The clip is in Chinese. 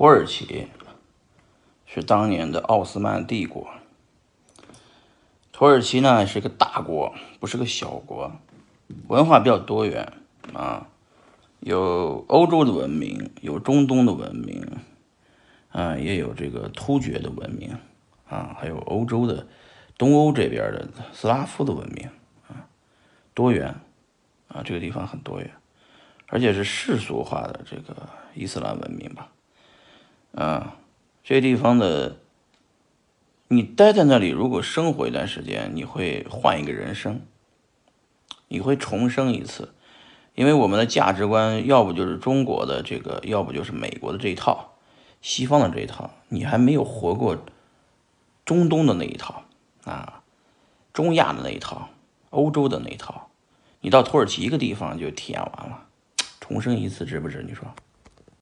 土耳其是当年的奥斯曼帝国。土耳其呢是个大国，不是个小国，文化比较多元啊，有欧洲的文明，有中东的文明，啊，也有这个突厥的文明，啊，还有欧洲的东欧这边的斯拉夫的文明，啊，多元，啊，这个地方很多元，而且是世俗化的这个伊斯兰文明吧，啊，这地方的。你待在那里，如果生活一段时间，你会换一个人生，你会重生一次，因为我们的价值观要不就是中国的这个，要不就是美国的这一套，西方的这一套，你还没有活过中东的那一套啊，中亚的那一套，欧洲的那一套，你到土耳其一个地方就体验完了，重生一次值不值？你说？